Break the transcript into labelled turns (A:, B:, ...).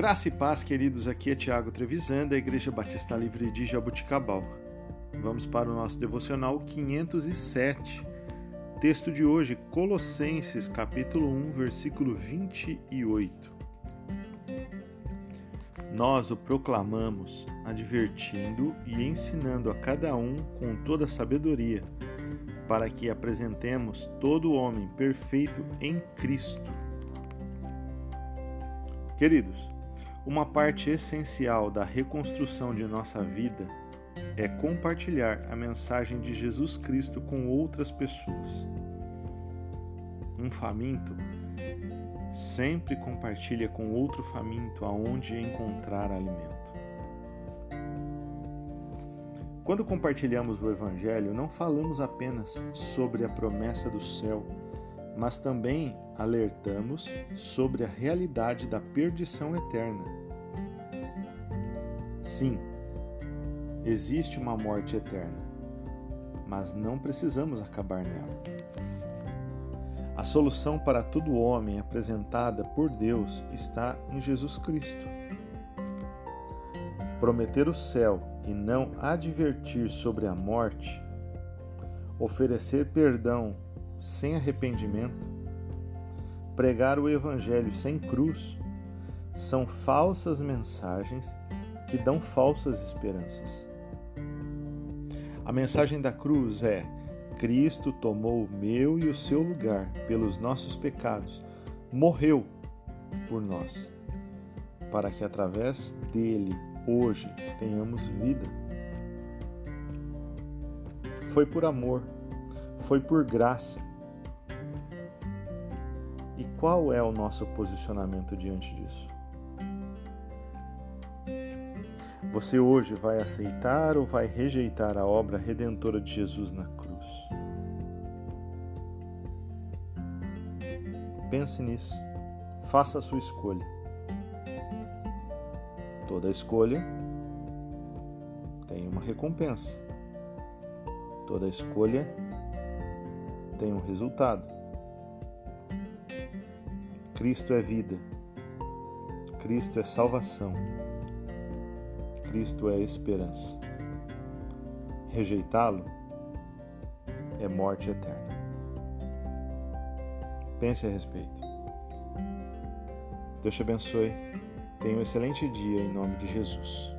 A: Graça e paz, queridos. Aqui é Tiago Trevisan, da Igreja Batista Livre de Jabuticabal. Vamos para o nosso devocional 507. Texto de hoje, Colossenses, capítulo 1, versículo 28. Nós o proclamamos, advertindo e ensinando a cada um com toda sabedoria, para que apresentemos todo homem perfeito em Cristo. Queridos, uma parte essencial da reconstrução de nossa vida é compartilhar a mensagem de Jesus Cristo com outras pessoas. Um faminto sempre compartilha com outro faminto aonde encontrar alimento. Quando compartilhamos o Evangelho, não falamos apenas sobre a promessa do céu mas também alertamos sobre a realidade da perdição eterna. Sim, existe uma morte eterna, mas não precisamos acabar nela. A solução para todo homem apresentada por Deus está em Jesus Cristo. Prometer o céu e não advertir sobre a morte, oferecer perdão sem arrependimento, pregar o Evangelho sem cruz, são falsas mensagens que dão falsas esperanças. A mensagem da cruz é: Cristo tomou o meu e o seu lugar pelos nossos pecados, morreu por nós, para que através dele, hoje, tenhamos vida. Foi por amor, foi por graça, qual é o nosso posicionamento diante disso? Você hoje vai aceitar ou vai rejeitar a obra redentora de Jesus na cruz? Pense nisso. Faça a sua escolha. Toda escolha tem uma recompensa. Toda escolha tem um resultado. Cristo é vida. Cristo é salvação. Cristo é esperança. Rejeitá-lo é morte eterna. Pense a respeito. Deus te abençoe. Tenha um excelente dia em nome de Jesus.